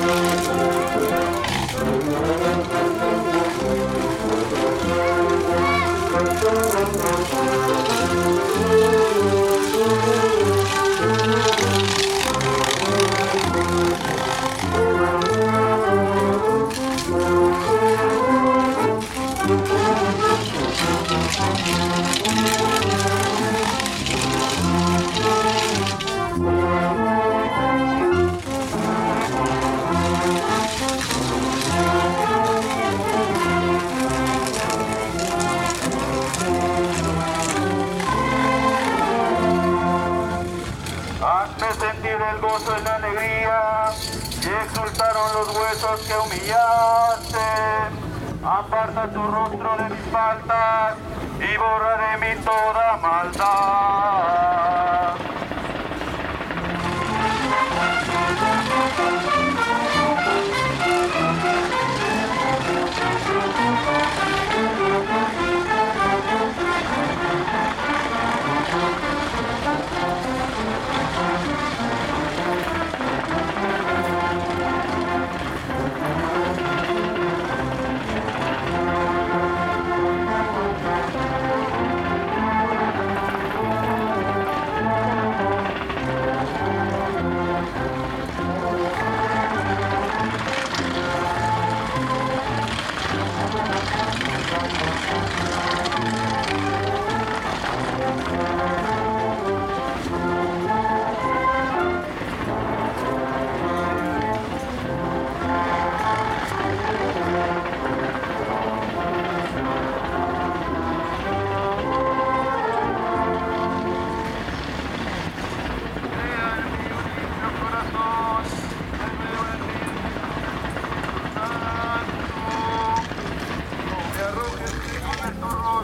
Thank you. El gozo y la alegría, y exultaron los huesos que humillaste. Aparta tu rostro de mis faltas, y borra de mí toda maldad.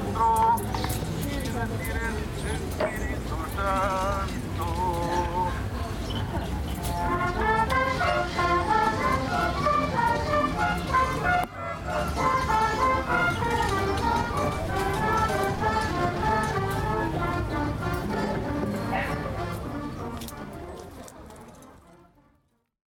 De tu